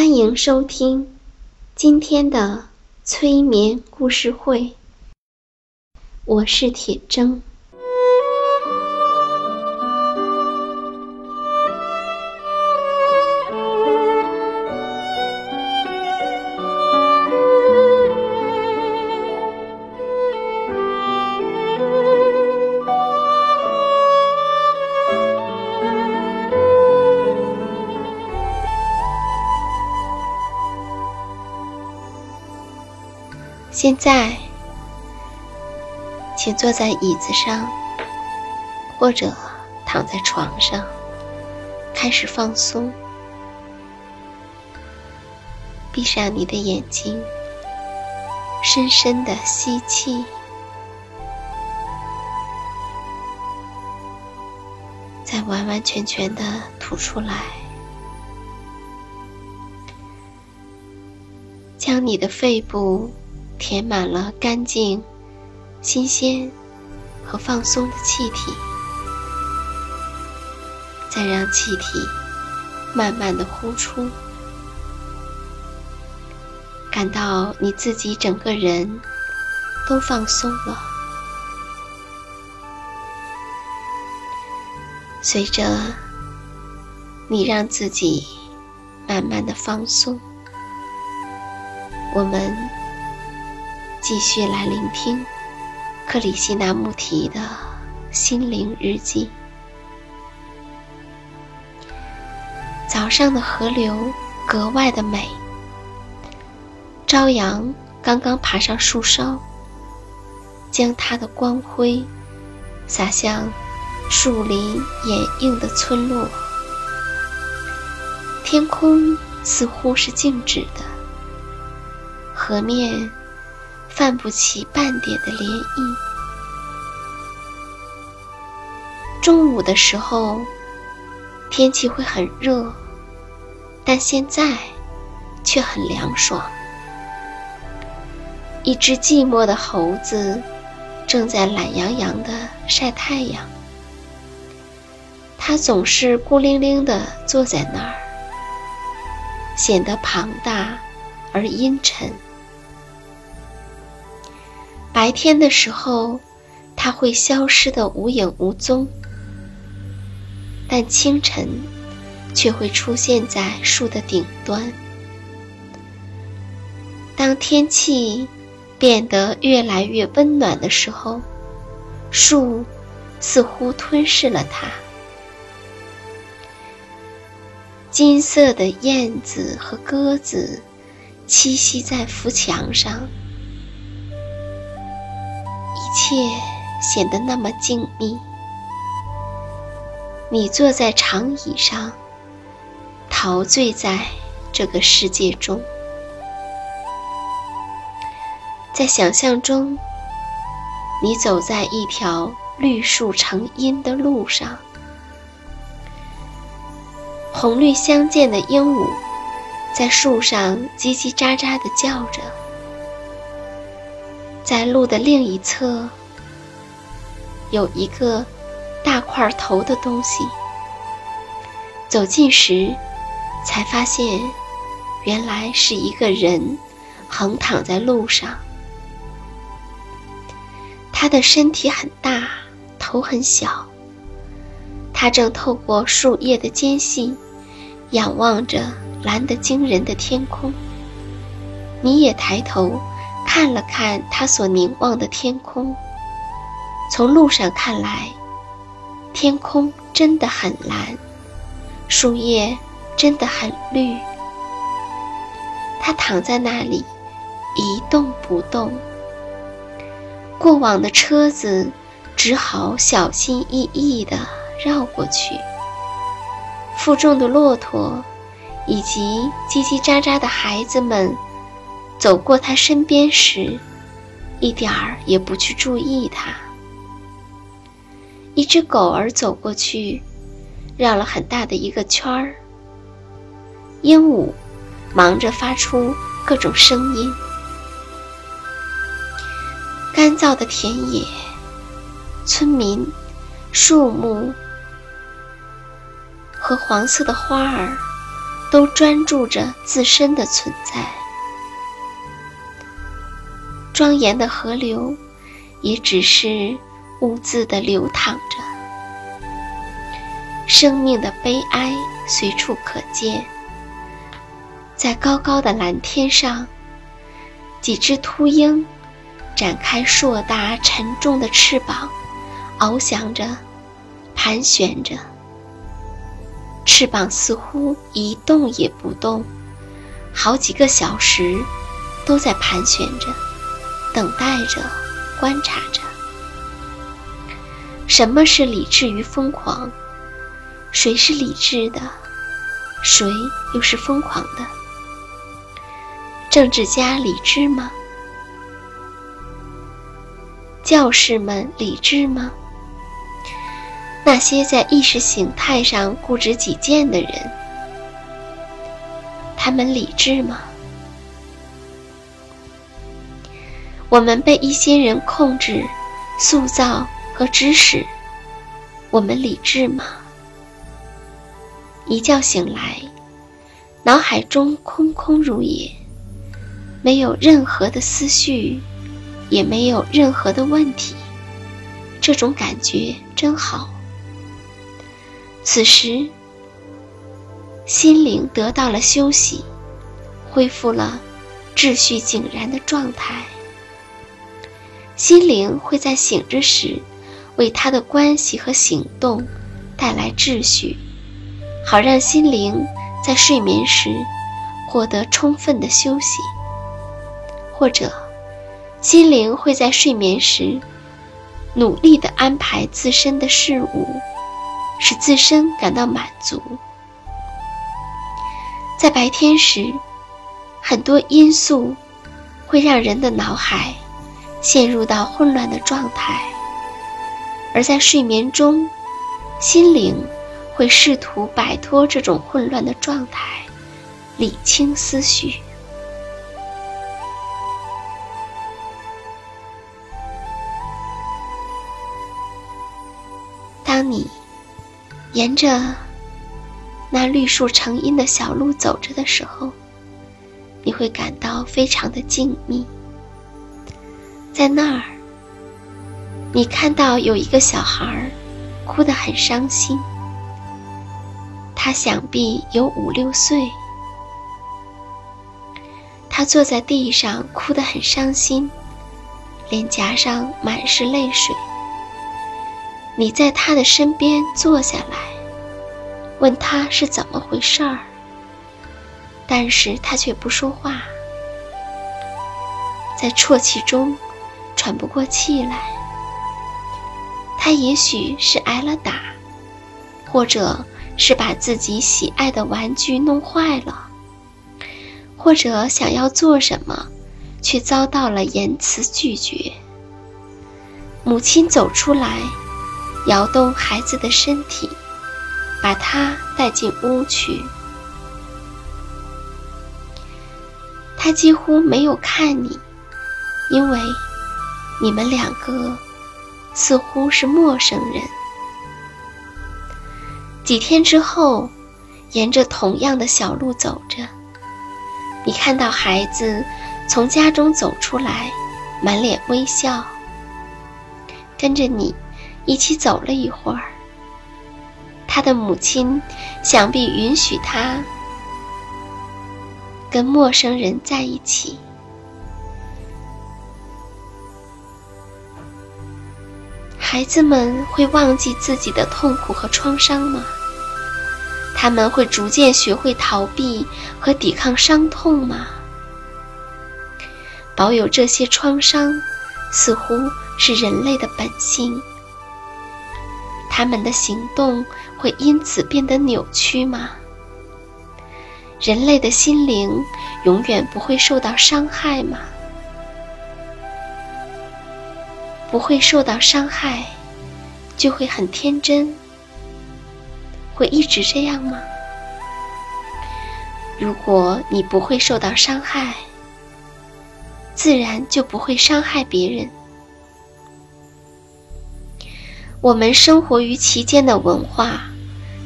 欢迎收听今天的催眠故事会，我是铁铮。现在，请坐在椅子上，或者躺在床上，开始放松。闭上你的眼睛，深深的吸气，再完完全全的吐出来，将你的肺部。填满了干净、新鲜和放松的气体，再让气体慢慢的呼出，感到你自己整个人都放松了。随着你让自己慢慢的放松，我们。继续来聆听克里希那穆提的心灵日记。早上的河流格外的美，朝阳刚刚爬上树梢，将它的光辉洒向树林掩映的村落。天空似乎是静止的，河面。泛不起半点的涟漪。中午的时候，天气会很热，但现在却很凉爽。一只寂寞的猴子正在懒洋洋地晒太阳。它总是孤零零地坐在那儿，显得庞大而阴沉。白天的时候，它会消失的无影无踪，但清晨却会出现在树的顶端。当天气变得越来越温暖的时候，树似乎吞噬了它。金色的燕子和鸽子栖息在浮墙上。一切显得那么静谧。你坐在长椅上，陶醉在这个世界中，在想象中，你走在一条绿树成荫的路上，红绿相间的鹦鹉在树上叽叽喳喳地叫着。在路的另一侧有一个大块头的东西。走近时，才发现原来是一个人横躺在路上。他的身体很大，头很小。他正透过树叶的间隙，仰望着蓝得惊人的天空。你也抬头看了看他所凝望的天空。从路上看来，天空真的很蓝，树叶真的很绿。他躺在那里，一动不动。过往的车子只好小心翼翼地绕过去。负重的骆驼以及叽叽喳喳的孩子们走过他身边时，一点儿也不去注意他。一只狗儿走过去，绕了很大的一个圈儿。鹦鹉忙着发出各种声音。干燥的田野，村民，树木和黄色的花儿，都专注着自身的存在。庄严的河流，也只是兀自的流淌着。生命的悲哀随处可见。在高高的蓝天上，几只秃鹰。展开硕大沉重的翅膀，翱翔着，盘旋着。翅膀似乎一动也不动，好几个小时都在盘旋着，等待着，观察着。什么是理智与疯狂？谁是理智的？谁又是疯狂的？政治家理智吗？教士们理智吗？那些在意识形态上固执己见的人，他们理智吗？我们被一些人控制、塑造和指使，我们理智吗？一觉醒来，脑海中空空如也，没有任何的思绪。也没有任何的问题，这种感觉真好。此时，心灵得到了休息，恢复了秩序井然的状态。心灵会在醒着时，为他的关系和行动带来秩序，好让心灵在睡眠时获得充分的休息，或者。心灵会在睡眠时，努力地安排自身的事物，使自身感到满足。在白天时，很多因素会让人的脑海陷入到混乱的状态，而在睡眠中，心灵会试图摆脱这种混乱的状态，理清思绪。当你沿着那绿树成荫的小路走着的时候，你会感到非常的静谧。在那儿，你看到有一个小孩儿哭得很伤心。他想必有五六岁。他坐在地上哭得很伤心，脸颊上满是泪水。你在他的身边坐下来，问他是怎么回事儿，但是他却不说话，在啜泣中喘不过气来。他也许是挨了打，或者是把自己喜爱的玩具弄坏了，或者想要做什么，却遭到了言辞拒绝。母亲走出来。摇动孩子的身体，把他带进屋去。他几乎没有看你，因为你们两个似乎是陌生人。几天之后，沿着同样的小路走着，你看到孩子从家中走出来，满脸微笑，跟着你一起走了一会儿。他的母亲想必允许他跟陌生人在一起。孩子们会忘记自己的痛苦和创伤吗？他们会逐渐学会逃避和抵抗伤痛吗？保有这些创伤，似乎是人类的本性。他们的行动会因此变得扭曲吗？人类的心灵永远不会受到伤害吗？不会受到伤害，就会很天真。会一直这样吗？如果你不会受到伤害，自然就不会伤害别人。我们生活于其间的文化，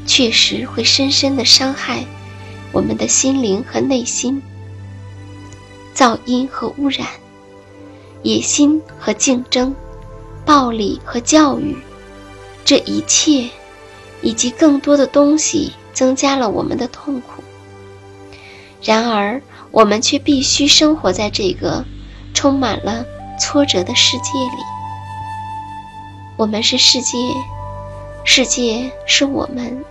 确实会深深的伤害我们的心灵和内心。噪音和污染，野心和竞争，暴力和教育，这一切。以及更多的东西增加了我们的痛苦。然而，我们却必须生活在这个充满了挫折的世界里。我们是世界，世界是我们。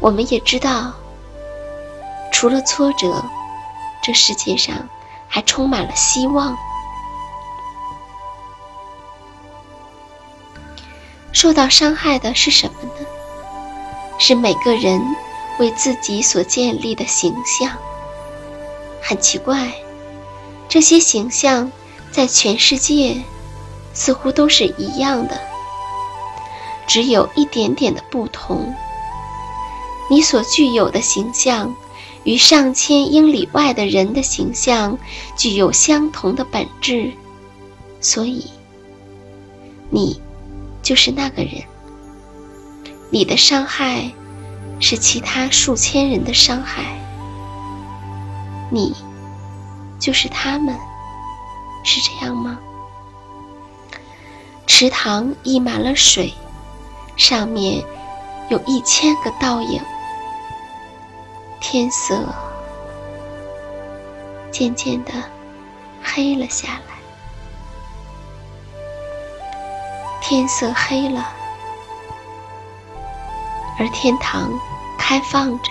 我们也知道，除了挫折，这世界上还充满了希望。受到伤害的是什么呢？是每个人为自己所建立的形象。很奇怪，这些形象在全世界似乎都是一样的，只有一点点的不同。你所具有的形象与上千英里外的人的形象具有相同的本质，所以你。就是那个人，你的伤害是其他数千人的伤害，你就是他们，是这样吗？池塘溢满了水，上面有一千个倒影，天色渐渐的黑了下来。天色黑了，而天堂开放着。